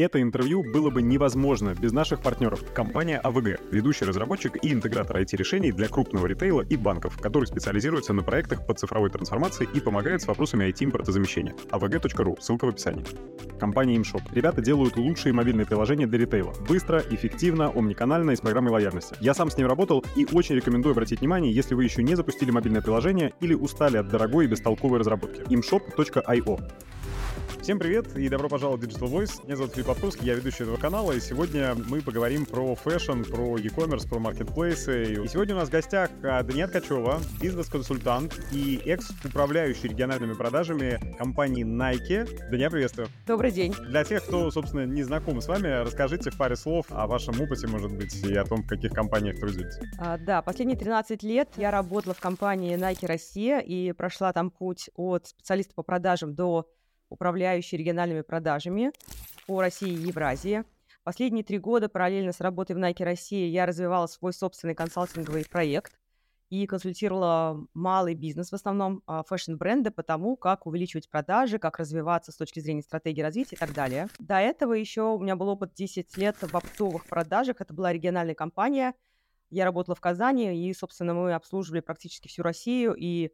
Это интервью было бы невозможно без наших партнеров. Компания АВГ, ведущий разработчик и интегратор IT-решений для крупного ритейла и банков, который специализируется на проектах по цифровой трансформации и помогает с вопросами IT-импортозамещения. avg.ru, ссылка в описании. Компания ImShop. Ребята делают лучшие мобильные приложения для ритейла. Быстро, эффективно, омниканально и с программой лояльности. Я сам с ним работал и очень рекомендую обратить внимание, если вы еще не запустили мобильное приложение или устали от дорогой и бестолковой разработки. imshop.io Всем привет и добро пожаловать в Digital Voice. Меня зовут Филипп Отпуск, я ведущий этого канала, и сегодня мы поговорим про fashion, про e-commerce, про маркетплейсы. И сегодня у нас в гостях а, Дания Ткачева, бизнес-консультант и экс-управляющий региональными продажами компании Nike. Дания, приветствую. Добрый день. Для тех, кто, собственно, не знаком с вами, расскажите в паре слов о вашем опыте, может быть, и о том, в каких компаниях трудились. А, да, последние 13 лет я работала в компании Nike Россия и прошла там путь от специалиста по продажам до управляющий региональными продажами по России и Евразии. Последние три года параллельно с работой в Nike России я развивала свой собственный консалтинговый проект и консультировала малый бизнес, в основном а, фэшн-бренды, по тому, как увеличивать продажи, как развиваться с точки зрения стратегии развития и так далее. До этого еще у меня был опыт 10 лет в оптовых продажах. Это была региональная компания. Я работала в Казани, и, собственно, мы обслуживали практически всю Россию, и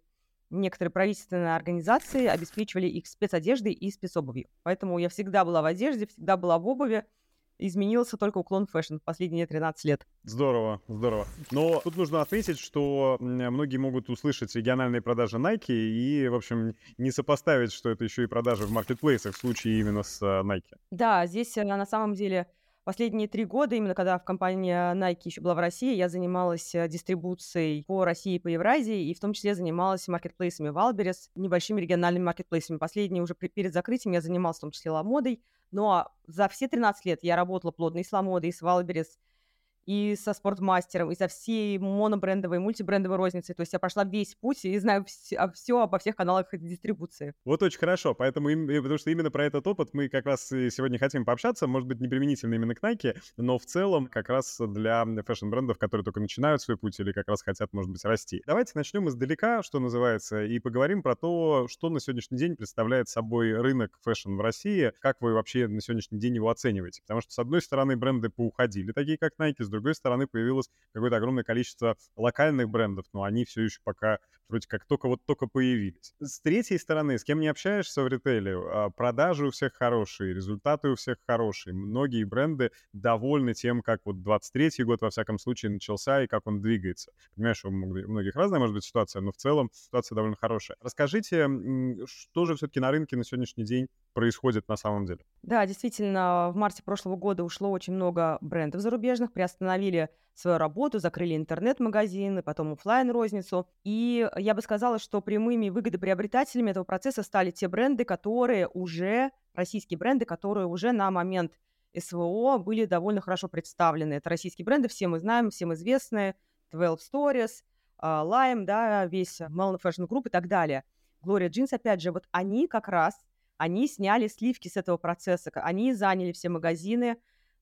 некоторые правительственные организации обеспечивали их спецодеждой и спецобувью. Поэтому я всегда была в одежде, всегда была в обуви. Изменился только уклон в fashion последние 13 лет. Здорово, здорово. Но тут нужно отметить, что многие могут услышать региональные продажи Nike и, в общем, не сопоставить, что это еще и продажи в маркетплейсах в случае именно с э, Nike. Да, здесь э, на самом деле Последние три года, именно когда в компании Nike еще была в России, я занималась э, дистрибуцией по России и по Евразии, и в том числе занималась маркетплейсами Wildberries, небольшими региональными маркетплейсами. Последние уже перед закрытием я занималась в том числе Ламодой, но за все 13 лет я работала плотно и с Ламодой, и с Wildberries, и со спортмастером, и со всей монобрендовой, мультибрендовой розницей. То есть я прошла весь путь и знаю все, все обо всех каналах дистрибуции. Вот очень хорошо. Поэтому, потому что именно про этот опыт мы как раз сегодня хотим пообщаться. Может быть, не применительно именно к Nike, но в целом как раз для fashion-брендов, которые только начинают свой путь или как раз хотят, может быть, расти. Давайте начнем издалека, что называется, и поговорим про то, что на сегодняшний день представляет собой рынок fashion в России, как вы вообще на сегодняшний день его оцениваете. Потому что, с одной стороны, бренды поуходили, такие как Nike, с другой стороны, появилось какое-то огромное количество локальных брендов, но они все еще пока вроде как только вот только появились. С третьей стороны, с кем не общаешься в ритейле, а, продажи у всех хорошие, результаты у всех хорошие. Многие бренды довольны тем, как вот 23-й год, во всяком случае, начался и как он двигается. Понимаешь, у многих разная может быть ситуация, но в целом ситуация довольно хорошая. Расскажите, что же все-таки на рынке на сегодняшний день происходит на самом деле? Да, действительно, в марте прошлого года ушло очень много брендов зарубежных, приостановили свою работу, закрыли интернет-магазины, потом офлайн розницу И я бы сказала, что прямыми выгодоприобретателями этого процесса стали те бренды, которые уже, российские бренды, которые уже на момент СВО были довольно хорошо представлены. Это российские бренды, все мы знаем, всем известные, 12 Stories, а, Lime, да, весь Melon Fashion Group и так далее. Gloria Jeans, опять же, вот они как раз, они сняли сливки с этого процесса, они заняли все магазины,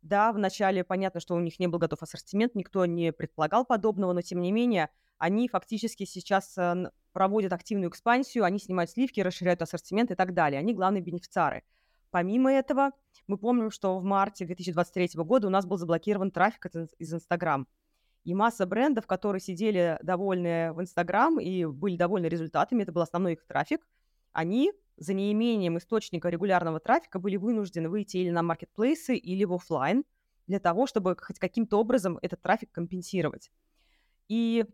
да, вначале понятно, что у них не был готов ассортимент, никто не предполагал подобного, но тем не менее они фактически сейчас э, проводят активную экспансию, они снимают сливки, расширяют ассортимент и так далее. Они главные бенефициары. Помимо этого, мы помним, что в марте 2023 года у нас был заблокирован трафик из Инстаграм. И масса брендов, которые сидели довольны в Инстаграм и были довольны результатами, это был основной их трафик, они за неимением источника регулярного трафика были вынуждены выйти или на маркетплейсы, или в офлайн для того, чтобы хоть каким-то образом этот трафик компенсировать. И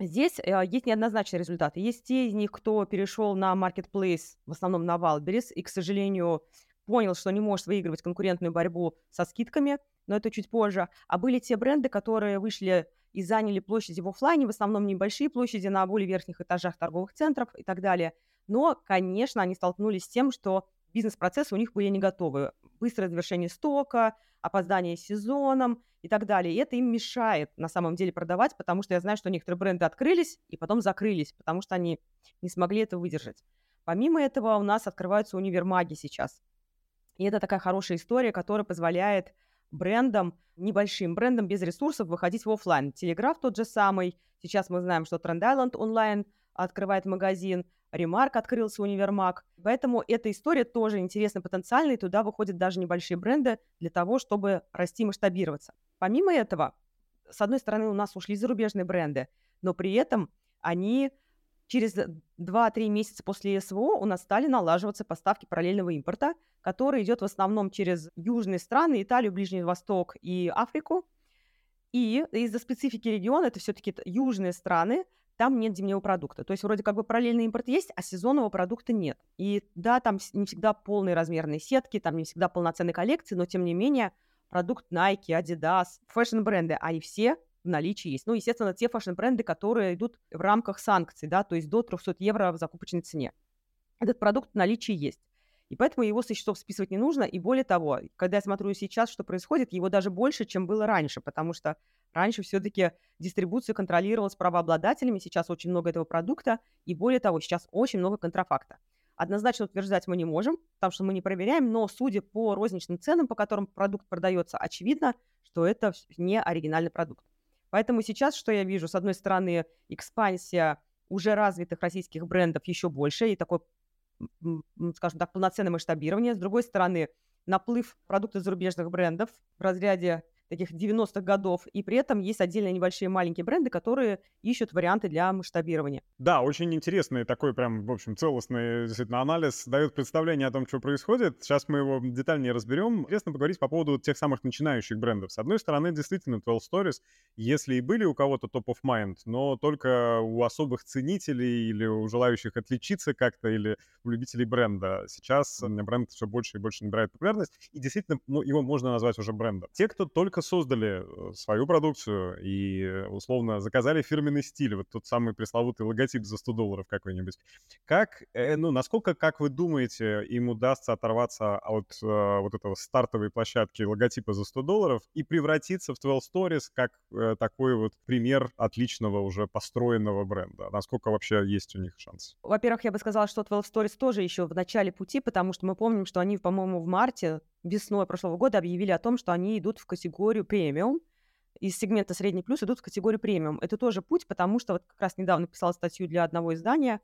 здесь э, есть неоднозначные результаты. Есть те из них, кто перешел на маркетплейс, в основном на Wildberries, и, к сожалению, понял, что не может выигрывать конкурентную борьбу со скидками, но это чуть позже. А были те бренды, которые вышли и заняли площади в офлайне, в основном небольшие площади на более верхних этажах торговых центров и так далее – но, конечно, они столкнулись с тем, что бизнес-процессы у них были не готовы. Быстрое завершение стока, опоздание сезоном и так далее. И это им мешает на самом деле продавать, потому что я знаю, что некоторые бренды открылись и потом закрылись, потому что они не смогли это выдержать. Помимо этого у нас открываются универмаги сейчас. И это такая хорошая история, которая позволяет брендам, небольшим брендам без ресурсов выходить в офлайн. Телеграф тот же самый. Сейчас мы знаем, что Trend Island онлайн открывает магазин. Ремарк открылся универмаг. Поэтому эта история тоже интересна потенциально, и туда выходят даже небольшие бренды для того, чтобы расти и масштабироваться. Помимо этого, с одной стороны, у нас ушли зарубежные бренды, но при этом они через 2-3 месяца после СВО у нас стали налаживаться поставки параллельного импорта, который идет в основном через южные страны, Италию, Ближний Восток и Африку. И из-за специфики региона, это все-таки южные страны, там нет зимнего продукта. То есть вроде как бы параллельный импорт есть, а сезонного продукта нет. И да, там не всегда полные размерные сетки, там не всегда полноценные коллекции, но тем не менее продукт Nike, Adidas, fashion-бренды, они все в наличии есть. Ну, естественно, те fashion-бренды, которые идут в рамках санкций, да, то есть до 300 евро в закупочной цене. Этот продукт в наличии есть. И поэтому его со счетов списывать не нужно. И более того, когда я смотрю сейчас, что происходит, его даже больше, чем было раньше, потому что раньше все-таки дистрибуция контролировалась правообладателями, сейчас очень много этого продукта, и более того, сейчас очень много контрафакта. Однозначно утверждать мы не можем, потому что мы не проверяем, но судя по розничным ценам, по которым продукт продается, очевидно, что это не оригинальный продукт. Поэтому сейчас, что я вижу, с одной стороны, экспансия уже развитых российских брендов еще больше, и такой скажем так, полноценное масштабирование. С другой стороны, наплыв продуктов зарубежных брендов в разряде таких 90-х годов, и при этом есть отдельные небольшие маленькие бренды, которые ищут варианты для масштабирования. Да, очень интересный такой прям, в общем, целостный действительно анализ, дает представление о том, что происходит. Сейчас мы его детальнее разберем. Интересно поговорить по поводу тех самых начинающих брендов. С одной стороны, действительно, 12 Stories, если и были у кого-то топ of mind, но только у особых ценителей или у желающих отличиться как-то, или у любителей бренда. Сейчас бренд все больше и больше набирает популярность, и действительно ну, его можно назвать уже брендом. Те, кто только только создали э, свою продукцию и, э, условно, заказали фирменный стиль, вот тот самый пресловутый логотип за 100 долларов какой-нибудь. Как, э, ну, насколько, как вы думаете, им удастся оторваться от вот этого стартовой площадки логотипа за 100 долларов и превратиться в 12 Stories как такой вот пример отличного уже построенного бренда? Насколько вообще есть у них шанс? Во-первых, я бы сказала, что 12 Stories тоже еще в начале пути, потому что мы помним, что они, по-моему, в марте весной прошлого года объявили о том, что они идут в категорию премиум, из сегмента средний плюс идут в категорию премиум. Это тоже путь, потому что вот как раз недавно писала статью для одного издания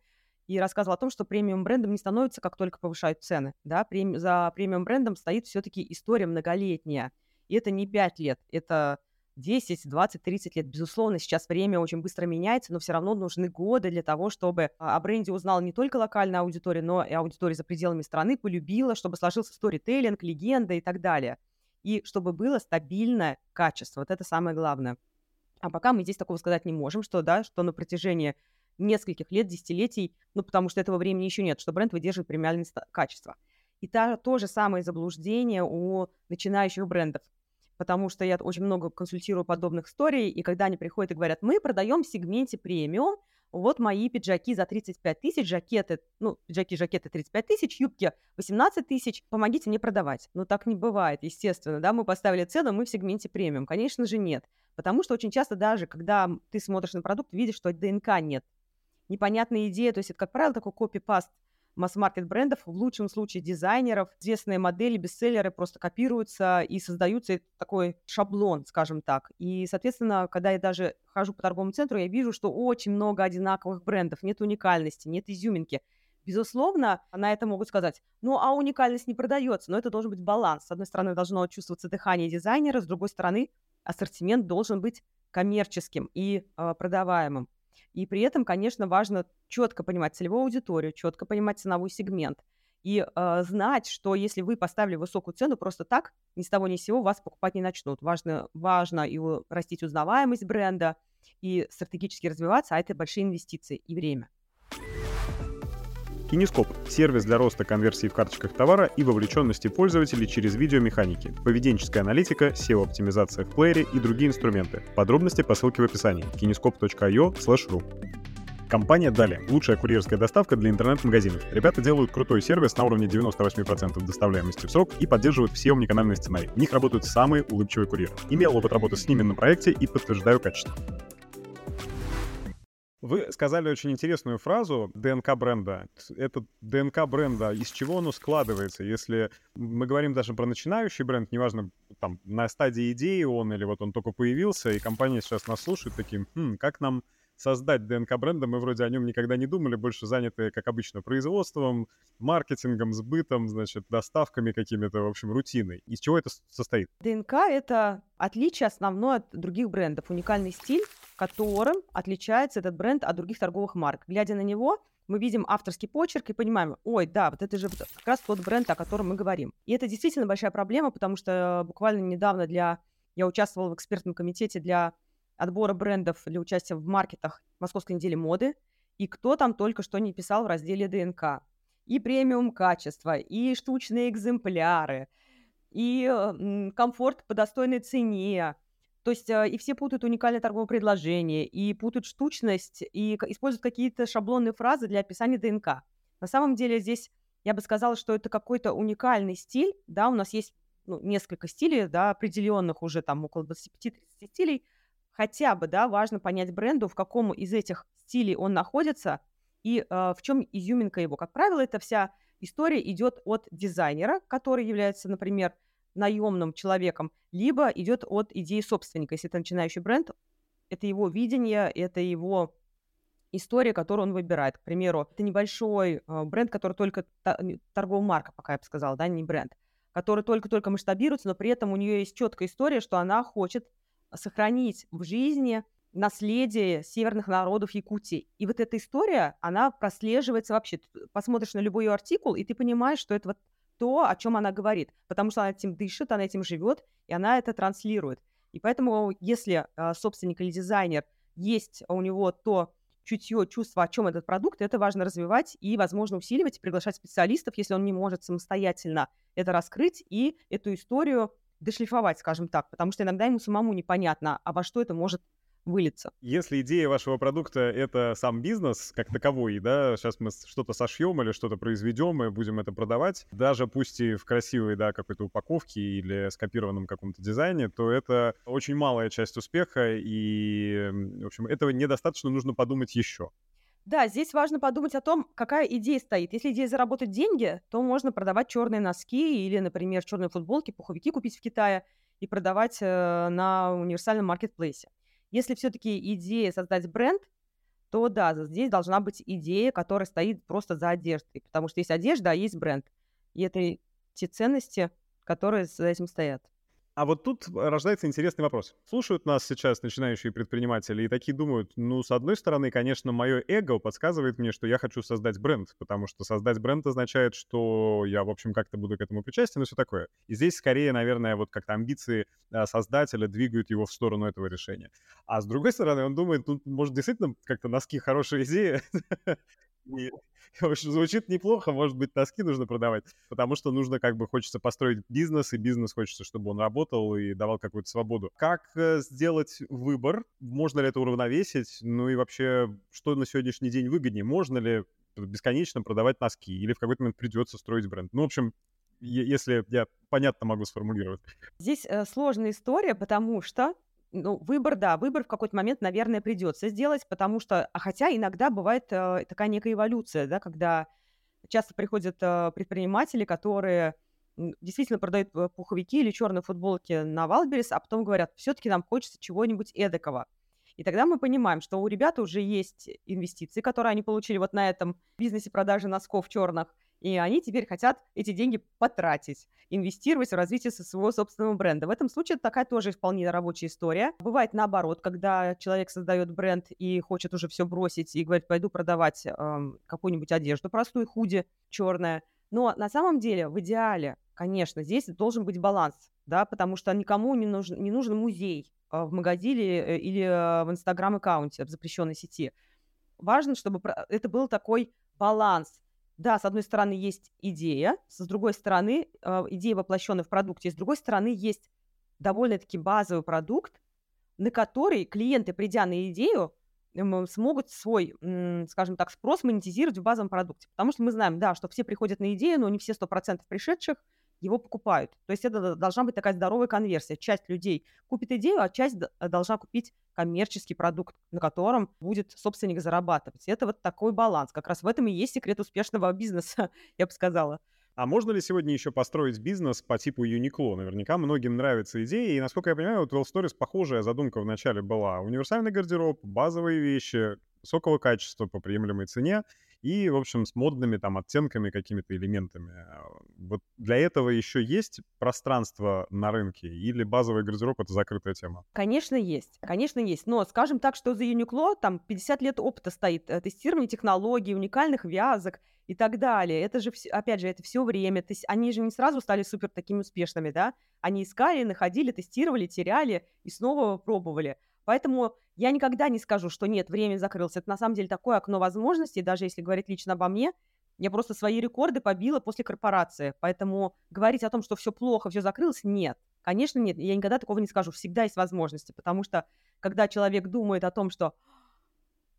и рассказывала о том, что премиум брендом не становится, как только повышают цены. Да? За премиум брендом стоит все-таки история многолетняя. И это не 5 лет, это 10, 20, 30 лет. Безусловно, сейчас время очень быстро меняется, но все равно нужны годы для того, чтобы о бренде узнала не только локальная аудитория, но и аудитория за пределами страны полюбила, чтобы сложился сторителлинг, легенда и так далее. И чтобы было стабильное качество. Вот это самое главное. А пока мы здесь такого сказать не можем, что, да, что на протяжении нескольких лет, десятилетий, ну, потому что этого времени еще нет, что бренд выдерживает премиальное качество. И та, то же самое заблуждение у начинающих брендов потому что я очень много консультирую подобных историй, и когда они приходят и говорят, мы продаем в сегменте премиум, вот мои пиджаки за 35 тысяч, жакеты, ну, пиджаки, жакеты 35 тысяч, юбки 18 тысяч, помогите мне продавать. Но так не бывает, естественно, да, мы поставили цену, мы в сегменте премиум. Конечно же нет, потому что очень часто даже, когда ты смотришь на продукт, видишь, что ДНК нет. Непонятная идея, то есть это, как правило, такой копипаст масс-маркет брендов, в лучшем случае дизайнеров, известные модели, бестселлеры просто копируются и создаются такой шаблон, скажем так. И, соответственно, когда я даже хожу по торговому центру, я вижу, что очень много одинаковых брендов, нет уникальности, нет изюминки. Безусловно, на это могут сказать, ну а уникальность не продается, но это должен быть баланс. С одной стороны, должно чувствоваться дыхание дизайнера, с другой стороны, ассортимент должен быть коммерческим и э, продаваемым. И при этом, конечно, важно четко понимать целевую аудиторию, четко понимать ценовой сегмент и э, знать, что если вы поставили высокую цену, просто так ни с того ни с сего вас покупать не начнут. Важно, важно и растить узнаваемость бренда, и стратегически развиваться, а это большие инвестиции и время. Кинескоп – сервис для роста конверсии в карточках товара и вовлеченности пользователей через видеомеханики, поведенческая аналитика, SEO-оптимизация в плеере и другие инструменты. Подробности по ссылке в описании kinescope.io ru. Компания Дали – лучшая курьерская доставка для интернет-магазинов. Ребята делают крутой сервис на уровне 98% доставляемости в срок и поддерживают все omnicanальные сценарии. В них работают самые улыбчивые курьеры. Имел опыт работы с ними на проекте и подтверждаю качество. Вы сказали очень интересную фразу ДНК бренда. Это ДНК бренда, из чего оно складывается? Если мы говорим даже про начинающий бренд, неважно, там, на стадии идеи он или вот он только появился, и компания сейчас нас слушает таким, хм, как нам создать ДНК-бренда, мы вроде о нем никогда не думали, больше заняты, как обычно, производством, маркетингом, сбытом, значит, доставками какими-то, в общем, рутиной. Из чего это состоит? ДНК — это отличие основное от других брендов, уникальный стиль, которым отличается этот бренд от других торговых марок. Глядя на него, мы видим авторский почерк и понимаем, ой, да, вот это же как раз тот бренд, о котором мы говорим. И это действительно большая проблема, потому что буквально недавно для... Я участвовала в экспертном комитете для отбора брендов для участия в маркетах Московской недели моды, и кто там только что не писал в разделе ДНК. И премиум качество, и штучные экземпляры, и комфорт по достойной цене, то есть э, и все путают уникальное торговое предложение, и путают штучность, и используют какие-то шаблонные фразы для описания ДНК. На самом деле здесь я бы сказала, что это какой-то уникальный стиль, да, у нас есть ну, несколько стилей, да, определенных уже там около 25-30 стилей, хотя бы, да, важно понять бренду, в каком из этих стилей он находится и э, в чем изюминка его. Как правило, эта вся история идет от дизайнера, который является, например, наемным человеком, либо идет от идеи собственника. Если это начинающий бренд, это его видение, это его история, которую он выбирает. К примеру, это небольшой э, бренд, который только торговая марка, пока я бы сказала, да, не бренд, который только-только масштабируется, но при этом у нее есть четкая история, что она хочет сохранить в жизни наследие северных народов Якутии. И вот эта история, она прослеживается вообще. Посмотришь на любой ее артикул, и ты понимаешь, что это вот то, о чем она говорит, потому что она этим дышит, она этим живет, и она это транслирует. И поэтому, если э, собственник или дизайнер есть у него то чутье, чувство, о чем этот продукт, это важно развивать и, возможно, усиливать, приглашать специалистов, если он не может самостоятельно это раскрыть и эту историю дошлифовать, скажем так, потому что иногда ему самому непонятно, а во что это может вылиться. Если идея вашего продукта — это сам бизнес как таковой, да, сейчас мы что-то сошьем или что-то произведем и будем это продавать, даже пусть и в красивой, да, какой-то упаковке или скопированном каком-то дизайне, то это очень малая часть успеха, и, в общем, этого недостаточно, нужно подумать еще. Да, здесь важно подумать о том, какая идея стоит. Если идея заработать деньги, то можно продавать черные носки или, например, черные футболки, пуховики купить в Китае и продавать э, на универсальном маркетплейсе. Если все-таки идея создать бренд, то да, здесь должна быть идея, которая стоит просто за одеждой, потому что есть одежда, а есть бренд. И это те ценности, которые за этим стоят. А вот тут рождается интересный вопрос. Слушают нас сейчас начинающие предприниматели и такие думают, ну, с одной стороны, конечно, мое эго подсказывает мне, что я хочу создать бренд, потому что создать бренд означает, что я, в общем, как-то буду к этому причастен и все такое. И здесь скорее, наверное, вот как-то амбиции а, создателя двигают его в сторону этого решения. А с другой стороны, он думает, тут, может, действительно как-то носки хорошая идея, И, в общем, звучит неплохо, может быть, носки нужно продавать, потому что нужно, как бы, хочется построить бизнес, и бизнес хочется, чтобы он работал и давал какую-то свободу. Как э, сделать выбор? Можно ли это уравновесить? Ну и вообще, что на сегодняшний день выгоднее? Можно ли бесконечно продавать носки? Или в какой-то момент придется строить бренд? Ну, в общем, если я понятно могу сформулировать. Здесь э, сложная история, потому что ну, выбор, да, выбор в какой-то момент, наверное, придется сделать, потому что, а хотя иногда бывает э, такая некая эволюция, да, когда часто приходят э, предприниматели, которые действительно продают э, пуховики или черные футболки на Wildberries, а потом говорят, все-таки нам хочется чего-нибудь эдакого. И тогда мы понимаем, что у ребят уже есть инвестиции, которые они получили вот на этом бизнесе продажи носков черных, и они теперь хотят эти деньги потратить, инвестировать в развитие своего собственного бренда. В этом случае это такая тоже вполне рабочая история. Бывает наоборот, когда человек создает бренд и хочет уже все бросить и говорит, пойду продавать э, какую-нибудь одежду, простую худи черная. Но на самом деле, в идеале, конечно, здесь должен быть баланс, да, потому что никому не нужен, не нужен музей э, в магазине э, или э, в инстаграм-аккаунте в запрещенной сети. Важно, чтобы это был такой баланс да, с одной стороны есть идея, с другой стороны э, идея воплощенная в продукте, с другой стороны есть довольно-таки базовый продукт, на который клиенты, придя на идею, смогут свой, скажем так, спрос монетизировать в базовом продукте. Потому что мы знаем, да, что все приходят на идею, но не все 100% пришедших его покупают. То есть это должна быть такая здоровая конверсия. Часть людей купит идею, а часть должна купить коммерческий продукт, на котором будет собственник зарабатывать. Это вот такой баланс. Как раз в этом и есть секрет успешного бизнеса, я бы сказала. А можно ли сегодня еще построить бизнес по типу Uniqlo? Наверняка многим нравится идея, и, насколько я понимаю, вот в Stories похожая задумка вначале была. Универсальный гардероб, базовые вещи, высокого качества по приемлемой цене, и, в общем, с модными там оттенками, какими-то элементами. А, вот для этого еще есть пространство на рынке или базовый гардероб — это закрытая тема? Конечно, есть. Конечно, есть. Но скажем так, что за Uniqlo там 50 лет опыта стоит э, тестирование технологий, уникальных вязок и так далее. Это же, опять же, это все время. То есть они же не сразу стали супер такими успешными, да? Они искали, находили, тестировали, теряли и снова пробовали. Поэтому я никогда не скажу, что нет, время закрылось. Это на самом деле такое окно возможностей, даже если говорить лично обо мне. Я просто свои рекорды побила после корпорации. Поэтому говорить о том, что все плохо, все закрылось, нет. Конечно, нет. Я никогда такого не скажу. Всегда есть возможности. Потому что, когда человек думает о том, что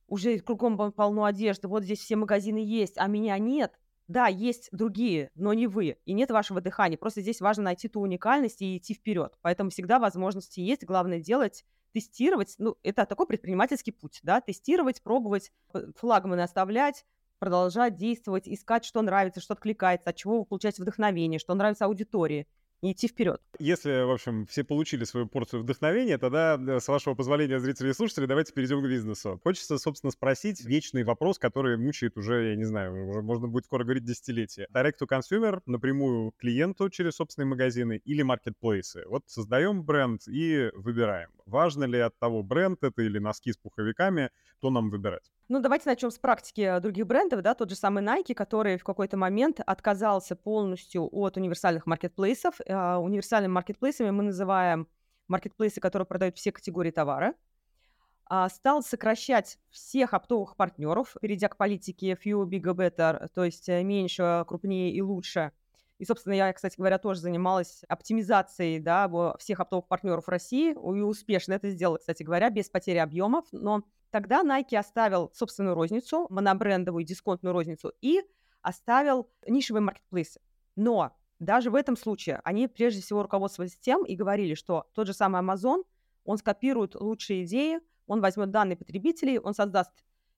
уже кругом полно одежды, вот здесь все магазины есть, а меня нет, да, есть другие, но не вы, и нет вашего дыхания. Просто здесь важно найти ту уникальность и идти вперед. Поэтому всегда возможности есть. Главное делать тестировать, ну, это такой предпринимательский путь, да, тестировать, пробовать, флагманы оставлять, продолжать действовать, искать, что нравится, что откликается, от чего вы получаете вдохновение, что нравится аудитории и идти вперед. Если, в общем, все получили свою порцию вдохновения, тогда, э, с вашего позволения, зрители и слушатели, давайте перейдем к бизнесу. Хочется, собственно, спросить вечный вопрос, который мучает уже, я не знаю, уже можно будет скоро говорить десятилетия. Direct to consumer, напрямую клиенту через собственные магазины или маркетплейсы. Вот создаем бренд и выбираем. Важно ли от того бренд это или носки с пуховиками, то нам выбирать? Ну, давайте начнем с практики других брендов, да, тот же самый Nike, который в какой-то момент отказался полностью от универсальных маркетплейсов. Э, универсальными маркетплейсами мы называем маркетплейсы, которые продают все категории товара. А, стал сокращать всех оптовых партнеров, перейдя к политике few, bigger, better, то есть э, меньше, крупнее и лучше. И, собственно, я, кстати говоря, тоже занималась оптимизацией да, всех оптовых партнеров России и успешно это сделала, кстати говоря, без потери объемов. Но Тогда Nike оставил собственную розницу, монобрендовую дисконтную розницу, и оставил нишевые маркетплейсы. Но даже в этом случае они прежде всего руководствовались тем и говорили, что тот же самый Amazon, он скопирует лучшие идеи, он возьмет данные потребителей, он создаст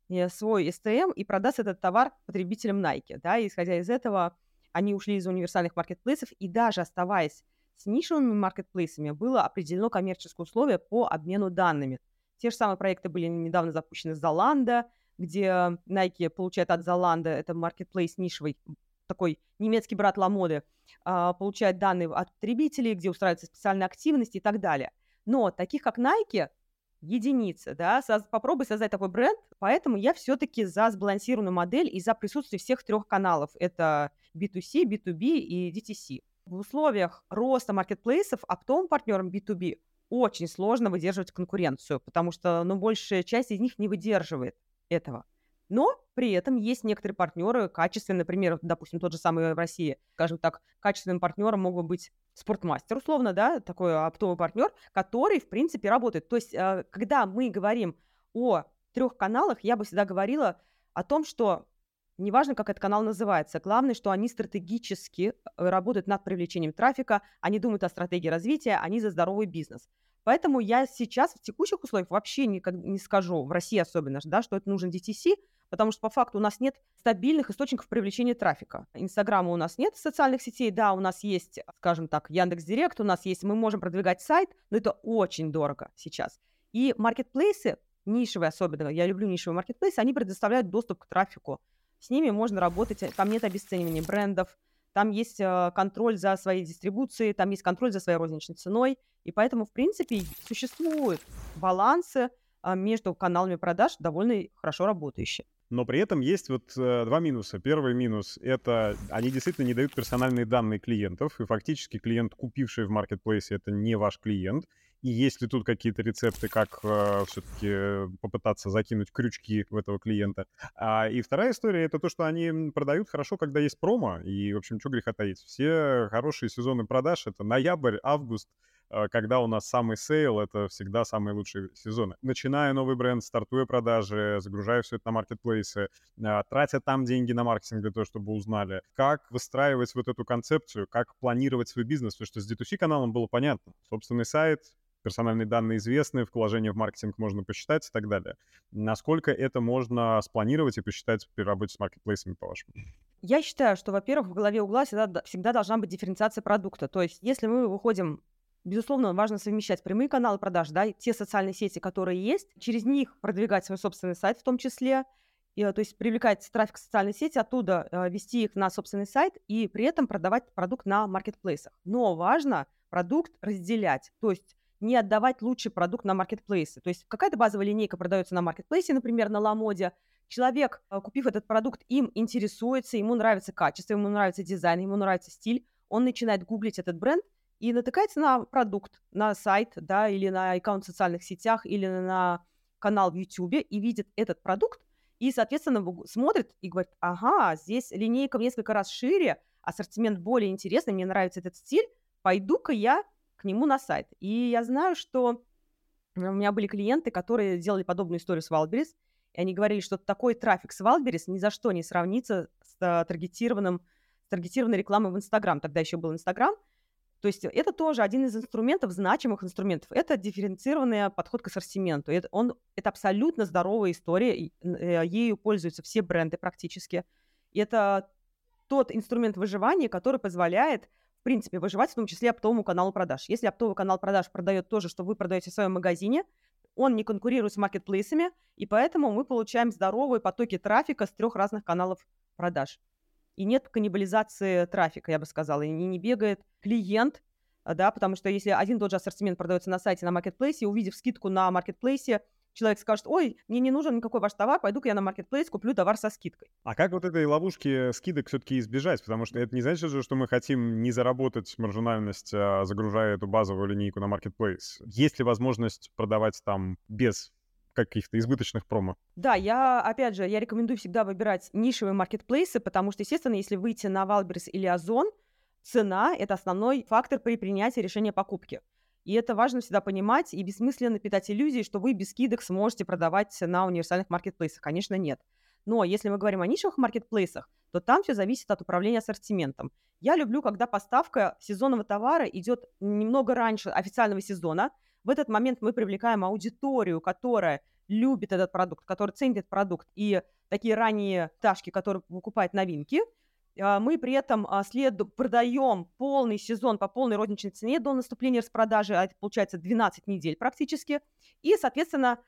э, свой STM и продаст этот товар потребителям Nike. Да, и исходя из этого, они ушли из универсальных маркетплейсов, и даже оставаясь с нишевыми маркетплейсами, было определено коммерческое условие по обмену данными. Те же самые проекты были недавно запущены с Zalando, где Nike получает от Zalando, это marketplace нишевый, такой немецкий брат Ламоды, а, получает данные от потребителей, где устраиваются специальные активности и так далее. Но таких, как Nike, единицы, да, попробуй создать такой бренд, поэтому я все-таки за сбалансированную модель и за присутствие всех трех каналов. Это B2C, B2B и DTC. В условиях роста маркетплейсов оптовым партнерам B2B очень сложно выдерживать конкуренцию, потому что, ну, большая часть из них не выдерживает этого. Но при этом есть некоторые партнеры качественные, например, допустим, тот же самый в России, скажем так, качественным партнером мог бы быть спортмастер, условно, да, такой оптовый партнер, который, в принципе, работает. То есть, э, когда мы говорим о трех каналах, я бы всегда говорила о том, что Неважно, как этот канал называется. Главное, что они стратегически э, работают над привлечением трафика, они думают о стратегии развития, они за здоровый бизнес. Поэтому я сейчас в текущих условиях вообще никак не скажу, в России особенно, да, что это нужен DTC, потому что по факту у нас нет стабильных источников привлечения трафика. Инстаграма у нас нет социальных сетей, да, у нас есть, скажем так, Яндекс Директ, у нас есть, мы можем продвигать сайт, но это очень дорого сейчас. И маркетплейсы, нишевые особенно, я люблю нишевые маркетплейсы, они предоставляют доступ к трафику. С ними можно работать, там нет обесценивания брендов, там есть э, контроль за своей дистрибуцией, там есть контроль за своей розничной ценой, и поэтому, в принципе, существуют балансы а, между каналами продаж довольно хорошо работающие. Но при этом есть вот э, два минуса. Первый минус — это они действительно не дают персональные данные клиентов, и фактически клиент, купивший в маркетплейсе, это не ваш клиент. И есть ли тут какие-то рецепты, как э, все-таки попытаться закинуть крючки в этого клиента? А, и вторая история — это то, что они продают хорошо, когда есть промо. И, в общем, что греха таить. Все хорошие сезоны продаж — это ноябрь, август, э, когда у нас самый сейл, это всегда самые лучшие сезоны. Начиная новый бренд, стартуя продажи, загружая все это на маркетплейсы, э, тратя там деньги на маркетинг для того, чтобы узнали, как выстраивать вот эту концепцию, как планировать свой бизнес, потому что с D2C-каналом было понятно. Собственный сайт, персональные данные известны, вложения в маркетинг можно посчитать и так далее. Насколько это можно спланировать и посчитать при работе с маркетплейсами, по-вашему? Я считаю, что, во-первых, в голове угла всегда, всегда должна быть дифференциация продукта. То есть, если мы выходим Безусловно, важно совмещать прямые каналы продаж, да, те социальные сети, которые есть, через них продвигать свой собственный сайт в том числе, и, то есть привлекать трафик в социальные сети, оттуда э, вести их на собственный сайт и при этом продавать продукт на маркетплейсах. Но важно продукт разделять, то есть не отдавать лучший продукт на маркетплейсы. То есть какая-то базовая линейка продается на маркетплейсе, например, на Ламоде, Человек, э, купив этот продукт, им интересуется, ему нравится качество, ему нравится дизайн, ему нравится стиль, он начинает гуглить этот бренд и натыкается на продукт, на сайт, да, или на аккаунт в социальных сетях, или на канал в YouTube и видит этот продукт, и, соответственно, смотрит и говорит, ага, здесь линейка в несколько раз шире, ассортимент более интересный, мне нравится этот стиль, пойду-ка я нему на сайт. И я знаю, что у меня были клиенты, которые делали подобную историю с Wildberries, и они говорили, что такой трафик с Wildberries ни за что не сравнится с а, таргетированным, с таргетированной рекламой в Инстаграм. Тогда еще был Инстаграм. То есть это тоже один из инструментов, значимых инструментов. Это дифференцированный подход к ассортименту. Это, он, это абсолютно здоровая история. Э, ею пользуются все бренды практически. Это тот инструмент выживания, который позволяет, принципе, выживать, в том числе оптовому каналу продаж. Если оптовый канал продаж продает то же, что вы продаете в своем магазине, он не конкурирует с маркетплейсами, и поэтому мы получаем здоровые потоки трафика с трех разных каналов продаж. И нет каннибализации трафика, я бы сказала, и не бегает клиент, да, потому что если один тот же ассортимент продается на сайте, на маркетплейсе, увидев скидку на маркетплейсе, человек скажет, ой, мне не нужен никакой ваш товар, пойду-ка я на маркетплейс куплю товар со скидкой. А как вот этой ловушки скидок все-таки избежать? Потому что это не значит же, что мы хотим не заработать маржинальность, а загружая эту базовую линейку на маркетплейс. Есть ли возможность продавать там без каких-то избыточных промо. Да, я, опять же, я рекомендую всегда выбирать нишевые маркетплейсы, потому что, естественно, если выйти на Wildberries или Озон, цена – это основной фактор при принятии решения покупки. И это важно всегда понимать и бессмысленно питать иллюзии, что вы без скидок сможете продавать на универсальных маркетплейсах. Конечно, нет. Но если мы говорим о нишевых маркетплейсах, то там все зависит от управления ассортиментом. Я люблю, когда поставка сезонного товара идет немного раньше официального сезона. В этот момент мы привлекаем аудиторию, которая любит этот продукт, который ценит этот продукт, и такие ранние ташки, которые покупают новинки – мы при этом а, след... продаем полный сезон по полной розничной цене до наступления распродажи, а это получается 12 недель практически. И, соответственно,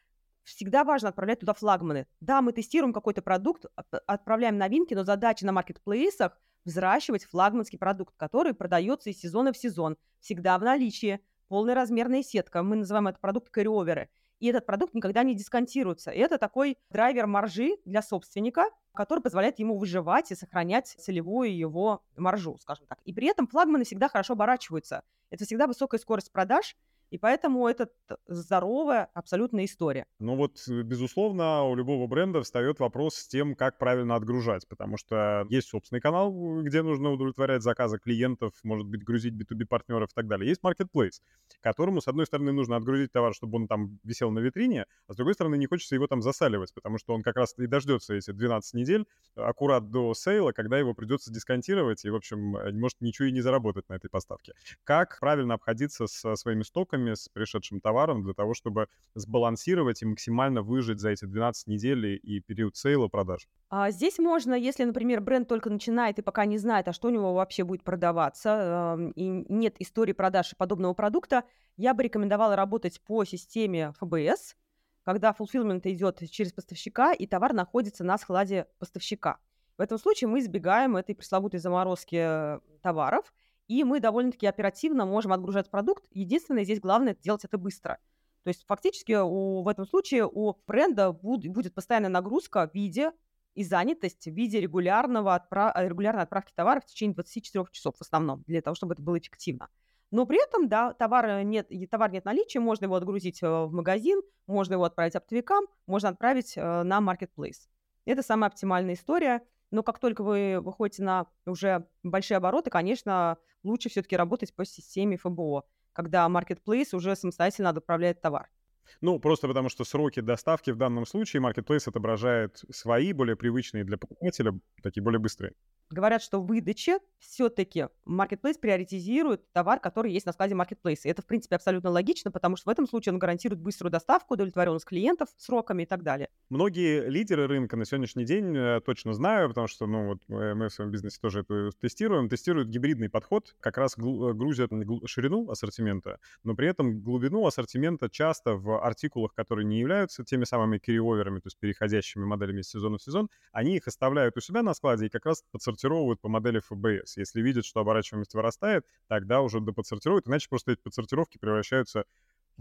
всегда важно отправлять туда флагманы. Да, мы тестируем какой-то продукт, отправляем новинки, но задача на маркетплейсах взращивать флагманский продукт, который продается из сезона в сезон, всегда в наличии, полная размерная сетка. Мы называем это продукт карриоверы и этот продукт никогда не дисконтируется. И это такой драйвер маржи для собственника, который позволяет ему выживать и сохранять целевую его маржу, скажем так. И при этом флагманы всегда хорошо оборачиваются. Это всегда высокая скорость продаж, и поэтому это здоровая абсолютная история. Ну вот, э, безусловно, у любого бренда встает вопрос с тем, как правильно отгружать, потому что есть собственный канал, где нужно удовлетворять заказы клиентов, может быть, грузить B2B партнеров и так далее. Есть marketplace, которому, с одной стороны, нужно отгрузить товар, чтобы он там висел на витрине, а с другой стороны, не хочется его там засаливать, потому что он как раз и дождется эти 12 недель аккурат до сейла, когда его придется дисконтировать и, в общем, э, может ничего и не заработать на этой поставке. Как правильно обходиться со своими стоками, стоками, с пришедшим товаром для того, чтобы сбалансировать и максимально выжить за эти 12 недель и период сейла продаж? А здесь можно, если, например, бренд только начинает и пока не знает, а что у него вообще будет продаваться, и нет истории продажи подобного продукта, я бы рекомендовала работать по системе ФБС, когда fulfillment идет через поставщика, и товар находится на складе поставщика. В этом случае мы избегаем этой пресловутой заморозки э, товаров – и мы довольно-таки оперативно можем отгружать продукт. Единственное, здесь главное делать это быстро. То есть фактически у, в этом случае у бренда буд, будет постоянная нагрузка в виде и занятость в виде регулярного отправ... регулярной отправки товара в течение 24 часов в основном, для того, чтобы это было эффективно. Но при этом, да, товар нет, товар нет наличия, можно его отгрузить э, в магазин, можно его отправить оптовикам, можно отправить э, на marketplace. Это самая оптимальная история. Но как только вы выходите на уже большие обороты, конечно, лучше все-таки работать по системе ФБО, когда marketplace уже самостоятельно отправляет товар. Ну, просто потому что сроки доставки в данном случае Marketplace отображает свои, более привычные для покупателя, такие более быстрые. Говорят, что в выдаче все-таки Marketplace приоритизирует товар, который есть на складе Marketplace. И это, в принципе, абсолютно логично, потому что в этом случае он гарантирует быструю доставку, удовлетворенность клиентов сроками и так далее. Многие лидеры рынка на сегодняшний день, э, точно знаю, потому что ну, вот э, мы в своем бизнесе тоже это тестируем, тестируют гибридный подход, как раз э, грузят ширину ассортимента, но при этом глубину ассортимента часто в артикулах, которые не являются теми самыми керриоверами, то есть переходящими моделями из сезона в сезон, они их оставляют у себя на складе и как раз подсортировывают по модели FBS. Если видят, что оборачиваемость вырастает, тогда уже доподсортируют, иначе просто эти подсортировки превращаются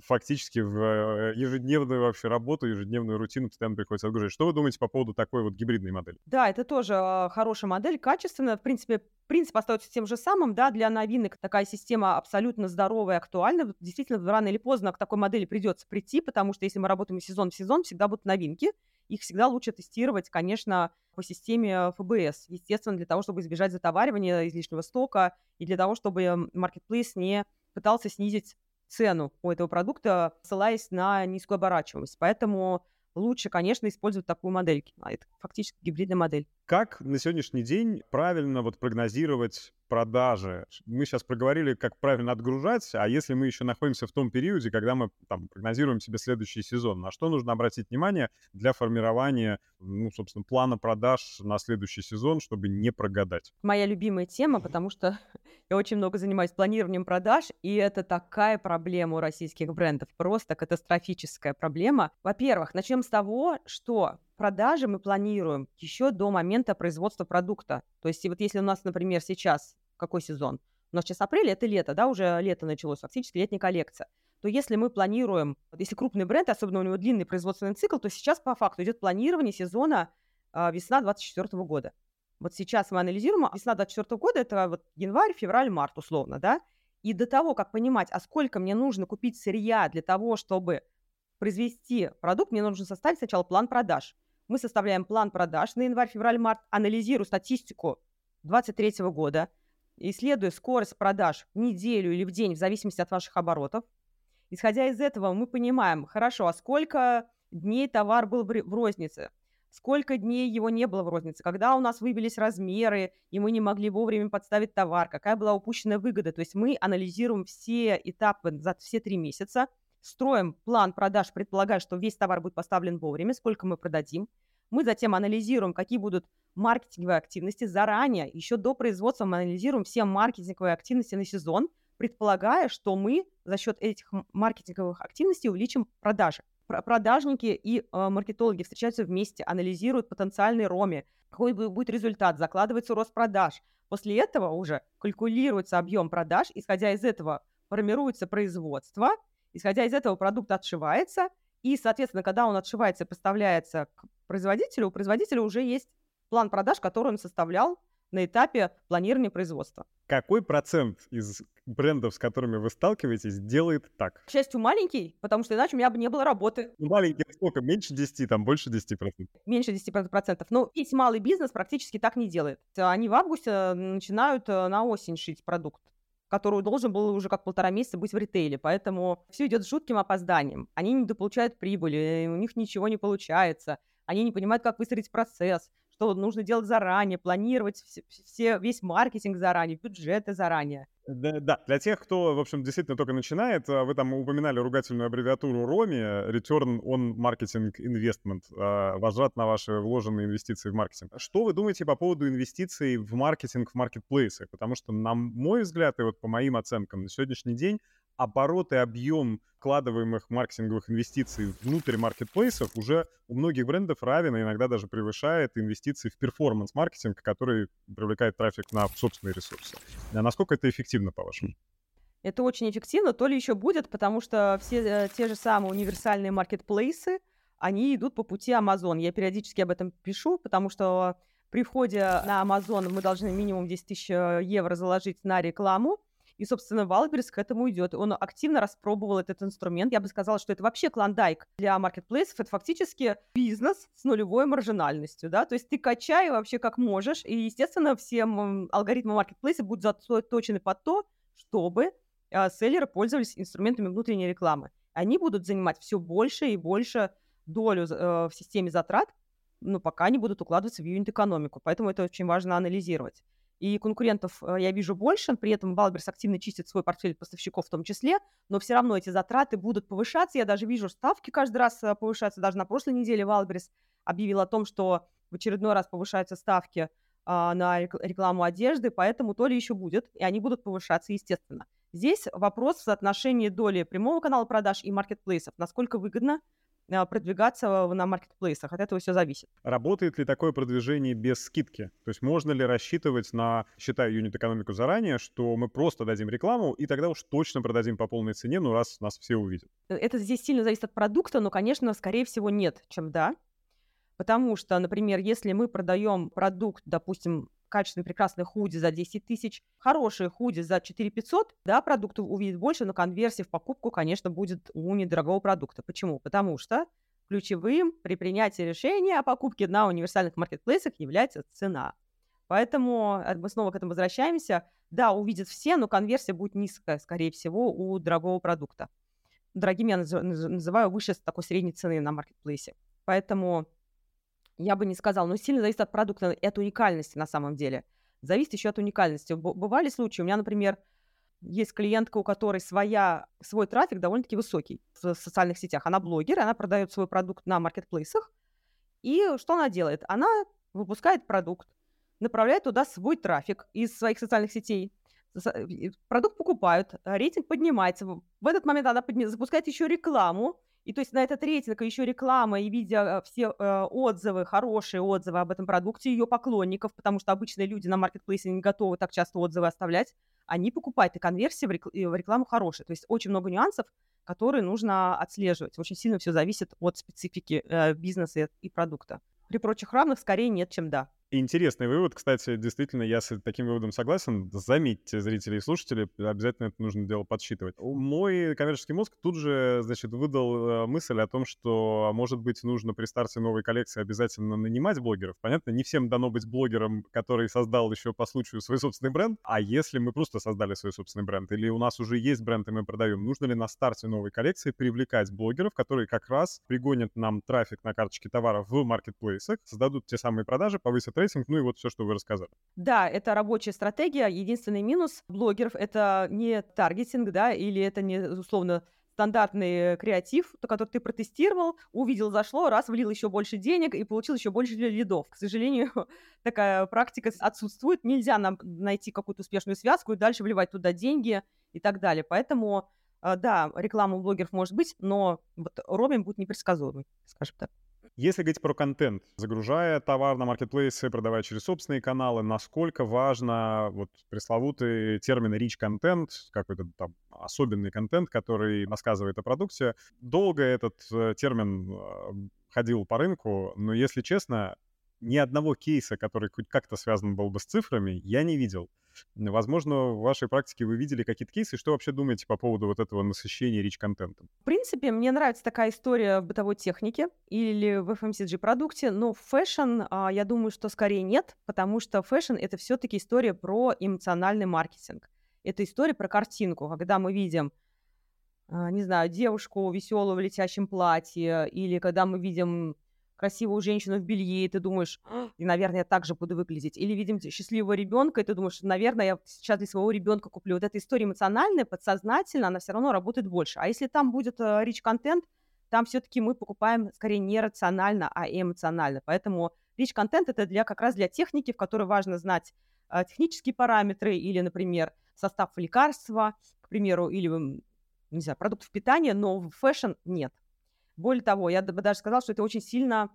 фактически в э, ежедневную вообще работу, ежедневную рутину постоянно приходится отгружать. Что вы думаете по поводу такой вот гибридной модели? Да, это тоже э, хорошая модель, качественная. В принципе, принцип остается тем же самым, да, для новинок такая система абсолютно здоровая актуальна. Действительно, рано или поздно к такой модели придется прийти, потому что если мы работаем сезон в сезон, всегда будут новинки. Их всегда лучше тестировать, конечно, по системе ФБС. Естественно, для того, чтобы избежать затоваривания излишнего стока и для того, чтобы Marketplace не пытался снизить цену у этого продукта, ссылаясь на низкую оборачиваемость. Поэтому лучше, конечно, использовать такую модель. А это фактически гибридная модель. Как на сегодняшний день правильно вот прогнозировать продажи? Мы сейчас проговорили, как правильно отгружать, а если мы еще находимся в том периоде, когда мы там прогнозируем себе следующий сезон, на что нужно обратить внимание для формирования, ну, собственно, плана продаж на следующий сезон, чтобы не прогадать? Моя любимая тема, потому что я очень много занимаюсь планированием продаж, и это такая проблема у российских брендов, просто катастрофическая проблема. Во-первых, начнем с того, что продажи мы планируем еще до момента производства продукта. То есть вот если у нас, например, сейчас какой сезон? У нас сейчас апрель, это лето, да, уже лето началось, фактически летняя коллекция. То если мы планируем, если крупный бренд, особенно у него длинный производственный цикл, то сейчас по факту идет планирование сезона э, весна 2024 года. Вот сейчас мы анализируем, а весна 2024 года это вот январь, февраль, март условно, да, и до того, как понимать, а сколько мне нужно купить сырья для того, чтобы произвести продукт, мне нужно составить сначала план продаж. Мы составляем план продаж на январь, февраль, март, анализируем статистику 2023 года, исследуя скорость продаж в неделю или в день, в зависимости от ваших оборотов. Исходя из этого, мы понимаем, хорошо, а сколько дней товар был в рознице, сколько дней его не было в рознице, когда у нас выбились размеры, и мы не могли вовремя подставить товар, какая была упущенная выгода. То есть мы анализируем все этапы за все три месяца – строим план продаж, предполагая, что весь товар будет поставлен вовремя, сколько мы продадим. Мы затем анализируем, какие будут маркетинговые активности заранее, еще до производства мы анализируем все маркетинговые активности на сезон, предполагая, что мы за счет этих маркетинговых активностей увеличим продажи. Продажники и э, маркетологи встречаются вместе, анализируют потенциальный роми, какой будет результат, закладывается рост продаж. После этого уже калькулируется объем продаж, исходя из этого формируется производство – Исходя из этого продукт отшивается, и, соответственно, когда он отшивается и поставляется к производителю, у производителя уже есть план продаж, который он составлял на этапе планирования производства. Какой процент из брендов, с которыми вы сталкиваетесь, делает так? К счастью, маленький, потому что иначе у меня бы не было работы. Ну, маленький сколько? Меньше 10, там больше 10%? Меньше 10%. Но весь малый бизнес практически так не делает. Они в августе начинают э, на осень шить продукт который должен был уже как полтора месяца быть в ритейле. Поэтому все идет с жутким опозданием. Они не дополучают прибыли, у них ничего не получается. Они не понимают, как выстроить процесс, что нужно делать заранее, планировать все, все, весь маркетинг заранее, бюджеты заранее. Да, да, для тех, кто, в общем, действительно только начинает, а, вы там упоминали ругательную аббревиатуру ROMI, Return on Marketing Investment, а, возврат на ваши вложенные инвестиции в маркетинг. Что вы думаете по поводу инвестиций в маркетинг в маркетплейсы? Потому что, на мой взгляд, и вот по моим оценкам, на сегодняшний день оборот и объем вкладываемых маркетинговых инвестиций внутрь маркетплейсов уже у многих брендов равен, и иногда даже превышает инвестиции в перформанс-маркетинг, который привлекает трафик на собственные ресурсы. А насколько это эффективно, по-вашему? Это очень эффективно, то ли еще будет, потому что все э, те же самые универсальные маркетплейсы, они идут по пути Amazon. Я периодически об этом пишу, потому что при входе на Amazon мы должны минимум 10 тысяч э, евро заложить на рекламу, и, собственно, Wildberries к этому идет. Он активно распробовал этот инструмент. Я бы сказала, что это вообще клондайк для маркетплейсов. Это фактически бизнес с нулевой маржинальностью, да, то есть ты качай вообще как можешь, и, естественно, все алгоритмы маркетплейса будут заточены под то, чтобы э, селлеры пользовались инструментами внутренней рекламы. Они будут занимать все больше и больше долю э, в системе затрат, ну, пока не будут укладываться в юнит-экономику. Поэтому это очень важно анализировать. И конкурентов э, я вижу больше, при этом Wildberries активно чистит свой портфель поставщиков в том числе, но все равно эти затраты будут повышаться. Я даже вижу, ставки каждый раз э, повышаются. Даже на прошлой неделе Wildberries объявил о том, что в очередной раз повышаются ставки а, на рекламу одежды, поэтому то ли еще будет, и они будут повышаться, естественно. Здесь вопрос в соотношении доли прямого канала продаж и маркетплейсов. Насколько выгодно продвигаться на маркетплейсах. От этого все зависит. Работает ли такое продвижение без скидки? То есть можно ли рассчитывать на, считая юнит-экономику заранее, что мы просто дадим рекламу, и тогда уж точно продадим по полной цене, ну раз нас все увидят? Э, это здесь сильно зависит от продукта, но, конечно, скорее всего, нет, чем да. Потому что, например, если мы продаем продукт, допустим, качественный прекрасный худи за 10 тысяч, хорошие худи за 4 500, да, продукт увидит больше, но конверсия в покупку, конечно, будет у недорогого продукта. Почему? Потому что ключевым при принятии решения о покупке на универсальных маркетплейсах является цена. Поэтому э, мы снова к этому возвращаемся. Да, увидят все, но конверсия будет низкая, скорее всего, у дорогого продукта. Дорогим я называю выше такой средней цены на маркетплейсе. Поэтому я бы не сказала, но сильно зависит от продукта и от уникальности на самом деле. Зависит еще от уникальности. Бывали случаи, у меня, например, есть клиентка, у которой своя, свой трафик довольно-таки высокий в социальных сетях. Она блогер, она продает свой продукт на маркетплейсах. И что она делает? Она выпускает продукт, направляет туда свой трафик из своих социальных сетей. Продукт покупают, рейтинг поднимается. В этот момент она запускает еще рекламу, и то есть на этот рейтинг еще реклама и видя э, все э, отзывы, хорошие отзывы об этом продукте, ее поклонников, потому что обычные люди на маркетплейсе не готовы так часто отзывы оставлять, они покупают, и конверсия в, рекл- в рекламу хорошая. То есть очень много нюансов, которые нужно отслеживать. Очень сильно все зависит от специфики э, бизнеса и продукта. При прочих равных скорее нет, чем да. Интересный вывод, кстати, действительно, я с таким выводом согласен. Заметьте, зрители и слушатели, обязательно это нужно дело подсчитывать. Мой коммерческий мозг тут же, значит, выдал э, мысль о том, что, может быть, нужно при старте новой коллекции обязательно нанимать блогеров. Понятно, не всем дано быть блогером, который создал еще по случаю свой собственный бренд, а если мы просто создали свой собственный бренд, или у нас уже есть бренд, и мы продаем, нужно ли на старте новой коллекции привлекать блогеров, которые как раз пригонят нам трафик на карточки товаров в маркетплейсах, создадут те самые продажи, повысят рейтинг, ну и вот все, что вы рассказали. Да, это рабочая стратегия. Единственный минус блогеров — это не таргетинг, да, или это не, условно, стандартный креатив, который ты протестировал, увидел, зашло, раз, влил еще больше денег и получил еще больше лидов. К сожалению, такая практика отсутствует. Нельзя нам найти какую-то успешную связку и дальше вливать туда деньги и так далее. Поэтому, э, да, реклама у блогеров может быть, но вот роуминг будет непредсказуемый, скажем так. Если говорить про контент, загружая товар на маркетплейсы, продавая через собственные каналы, насколько важно вот пресловутый термин rich content, какой-то там особенный контент, который рассказывает о продукте. Долго этот э, термин э, ходил по рынку, но, если честно, ни одного кейса, который хоть как-то связан был бы с цифрами, я не видел. Возможно, в вашей практике вы видели какие-то кейсы. Что вообще думаете по поводу вот этого насыщения рич-контентом? В принципе, мне нравится такая история в бытовой технике или в FMCG-продукте, но в fashion, а, я думаю, что скорее нет, потому что fashion — это все-таки история про эмоциональный маркетинг. Это история про картинку, когда мы видим а, не знаю, девушку веселую в летящем платье, или когда мы видим красивую женщину в белье, и ты думаешь, и, наверное, я так же буду выглядеть. Или видим счастливого ребенка, и ты думаешь, наверное, я сейчас для своего ребенка куплю. Вот эта история эмоциональная, подсознательно, она все равно работает больше. А если там будет э, rich контент, там все-таки мы покупаем скорее не рационально, а эмоционально. Поэтому rich контент это для, как раз для техники, в которой важно знать э, технические параметры или, например, состав лекарства, к примеру, или, не знаю, продуктов питания, но в fashion нет. Более того, я бы даже сказала, что это очень сильно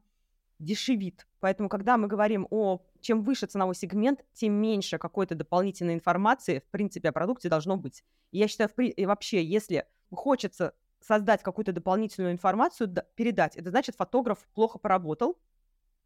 дешевит. Поэтому, когда мы говорим о чем выше ценовой сегмент, тем меньше какой-то дополнительной информации, в принципе, о продукте должно быть. И я считаю, и вообще, если хочется создать какую-то дополнительную информацию, передать, это значит, фотограф плохо поработал,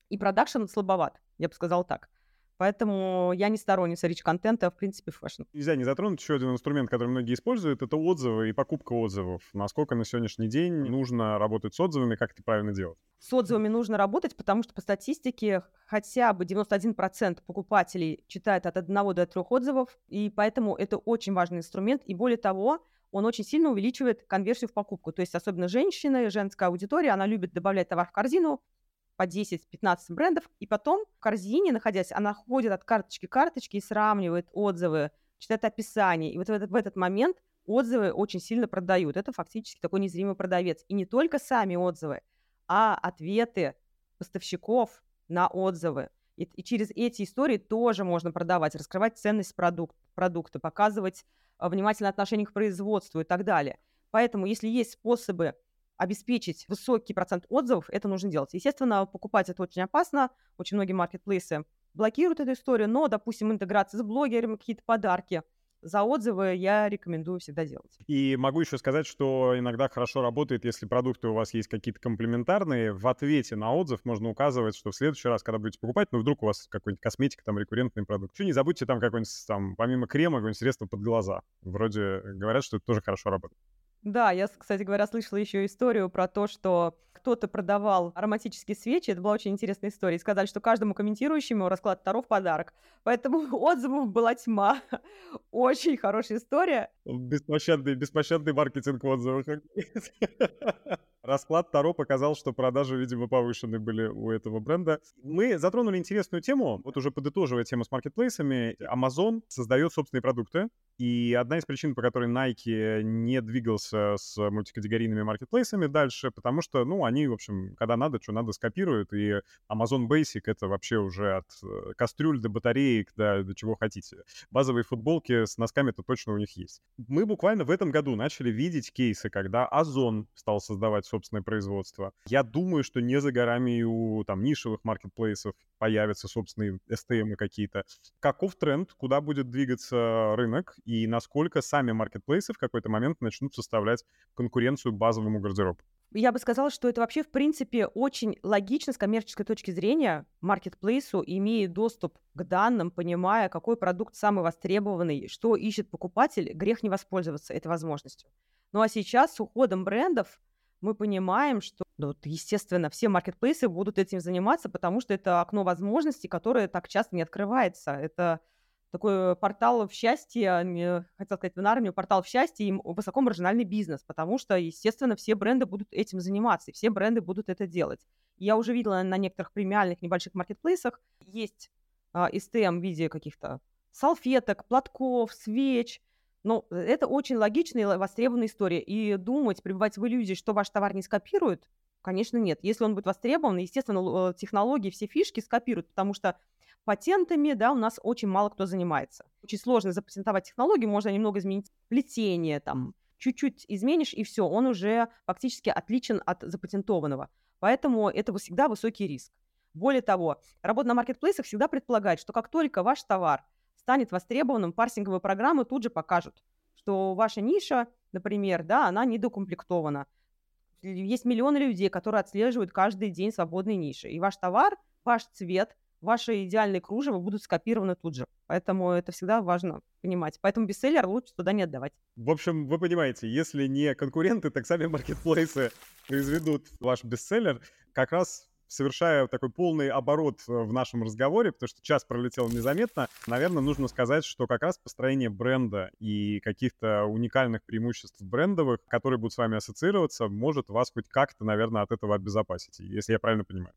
и продакшн слабоват, я бы сказала так. Поэтому я не сторонница rich -контента, в принципе, fashion. Нельзя не затронуть еще один инструмент, который многие используют, это отзывы и покупка отзывов. Насколько на сегодняшний день нужно работать с отзывами, как это правильно делать? С отзывами нужно работать, потому что по статистике хотя бы 91% покупателей читает от 1 до 3 отзывов, и поэтому это очень важный инструмент. И более того, он очень сильно увеличивает конверсию в покупку. То есть особенно женщины, женская аудитория, она любит добавлять товар в корзину, по 10-15 брендов, и потом в корзине, находясь, она ходит от карточки к карточке и сравнивает отзывы, читает описание. И вот в этот, в этот момент отзывы очень сильно продают. Это фактически такой незримый продавец. И не только сами отзывы, а ответы поставщиков на отзывы. И, и через эти истории тоже можно продавать, раскрывать ценность продукт, продукта, показывать а, внимательное отношение к производству и так далее. Поэтому, если есть способы обеспечить высокий процент отзывов, это нужно делать. Естественно, покупать это очень опасно. Очень многие маркетплейсы блокируют эту историю, но, допустим, интеграция с блогерами, какие-то подарки – за отзывы я рекомендую всегда делать. И могу еще сказать, что иногда хорошо работает, если продукты у вас есть какие-то комплементарные, в ответе на отзыв можно указывать, что в следующий раз, когда будете покупать, ну, вдруг у вас какой-нибудь косметика, там, рекуррентный продукт. Еще не забудьте там какой-нибудь, там, помимо крема, какое-нибудь средство под глаза. Вроде говорят, что это тоже хорошо работает. Да, я, кстати говоря, слышала еще историю про то, что кто-то продавал ароматические свечи, это была очень интересная история, и сказали, что каждому комментирующему расклад Таро в подарок. Поэтому отзывов была тьма. Очень хорошая история. Беспощадный, беспощадный маркетинг отзывов. Расклад Таро показал, что продажи, видимо, повышены были у этого бренда. Мы затронули интересную тему, вот уже подытоживая тему с маркетплейсами. Amazon создает собственные продукты, и одна из причин, по которой Nike не двигался с мультикатегорийными маркетплейсами дальше, потому что, ну, они, в общем, когда надо, что надо, скопируют, и Amazon Basic — это вообще уже от э, кастрюль до батареек, до, до чего хотите. Базовые футболки с носками-то точно у них есть. Мы буквально в этом году начали видеть кейсы, когда Озон стал создавать собственное производство. Я думаю, что не за горами у там нишевых маркетплейсов появятся собственные STM какие-то. Каков тренд, куда будет двигаться рынок и насколько сами маркетплейсы в какой-то момент начнут составлять конкуренцию базовому гардеробу? Я бы сказала, что это вообще, в принципе, очень логично с коммерческой точки зрения. Маркетплейсу, имея доступ к данным, понимая, какой продукт самый востребованный, что ищет покупатель, грех не воспользоваться этой возможностью. Ну а сейчас с уходом брендов мы понимаем, что, ну, естественно, все маркетплейсы будут этим заниматься, потому что это окно возможностей, которое так часто не открывается. Это такой портал в счастье, хотел сказать, в армию, портал в счастье и высокомаржинальный бизнес, потому что, естественно, все бренды будут этим заниматься, и все бренды будут это делать. Я уже видела на некоторых премиальных небольших маркетплейсах есть а, STM в виде каких-то салфеток, платков, свеч, но э, это очень логичная и востребованная история. И думать, пребывать в иллюзии, что ваш товар не скопируют, конечно, нет. Если он будет востребован, естественно, э, технологии, все фишки скопируют, потому что патентами, да, у нас очень мало кто занимается. Очень сложно запатентовать технологию, можно немного изменить плетение, там, чуть-чуть изменишь, и все, он уже фактически отличен от запатентованного. Поэтому это всегда высокий риск. Более того, работа на маркетплейсах всегда предполагает, что как только ваш товар станет востребованным, парсинговые программы тут же покажут, что ваша ниша, например, да, она недокомплектована. Есть миллионы людей, которые отслеживают каждый день свободные ниши. И ваш товар, ваш цвет, ваши идеальные кружева будут скопированы тут же. Поэтому это всегда важно понимать. Поэтому бестселлер лучше туда не отдавать. В общем, вы понимаете, если не конкуренты, так сами маркетплейсы произведут ваш бестселлер. Как раз совершая такой полный оборот э, в нашем разговоре, потому что час пролетел незаметно, наверное, нужно сказать, что как раз построение бренда и каких-то уникальных преимуществ брендовых, которые будут с вами ассоциироваться, может вас хоть как-то, наверное, от этого обезопасить, если я правильно понимаю.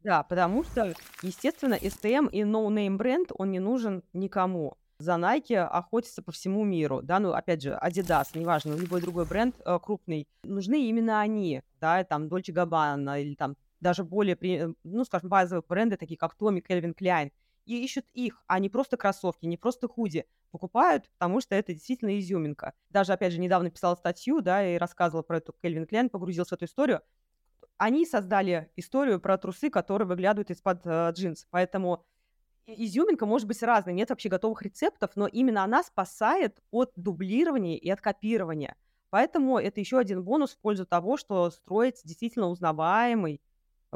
Да, потому что, естественно, STM и no-name бренд, он не нужен никому. За Nike охотятся по всему миру, да, ну, опять же, Adidas, неважно, любой другой бренд э, крупный, нужны именно они, да, там, Dolce Gabbana или там даже более, э, ну, скажем, базовые бренды, такие как Tommy, Calvin Klein, и ищут их, а не просто кроссовки, не просто худи. Покупают, потому что это действительно изюминка. Даже, опять же, недавно писала статью, да, и рассказывала про эту Calvin Klein, погрузилась в эту историю. Они создали историю про трусы, которые выглядывают из-под э, джинс. Поэтому изюминка может быть разной, нет вообще готовых рецептов, но именно она спасает от дублирования и от копирования. Поэтому это еще один бонус в пользу того, что строить действительно узнаваемый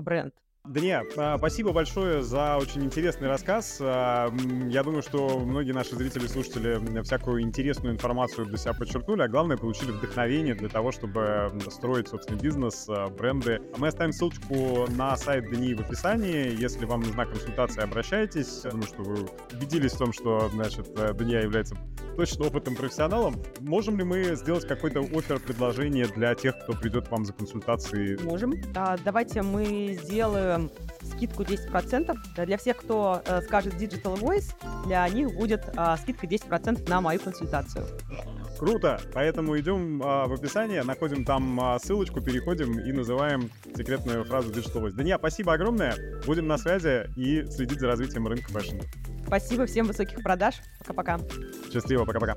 бренд. Дня, спасибо большое за очень интересный рассказ. А, я думаю, что многие наши зрители, слушатели всякую интересную информацию для себя подчеркнули, а главное, получили вдохновение для того, чтобы строить собственный бизнес, а, бренды. Мы оставим ссылочку на сайт Дни в описании. Если вам нужна консультация, обращайтесь. Я думаю, что вы убедились в том, что, значит, Дня является точно опытным профессионалом. Можем ли мы сделать какой-то офер, предложение для тех, кто придет к вам за консультацией? Можем. А, давайте мы сделаем делаем скидку 10%. Для всех, кто э, скажет Digital Voice, для них будет э, скидка 10% на мою консультацию. Круто! Поэтому идем а, в описание, находим там а, ссылочку, переходим и называем секретную фразу Digital Voice. Дания, спасибо огромное. Будем на связи и следить за развитием рынка fashion. Спасибо, всем высоких продаж. Пока-пока. Счастливо, пока-пока.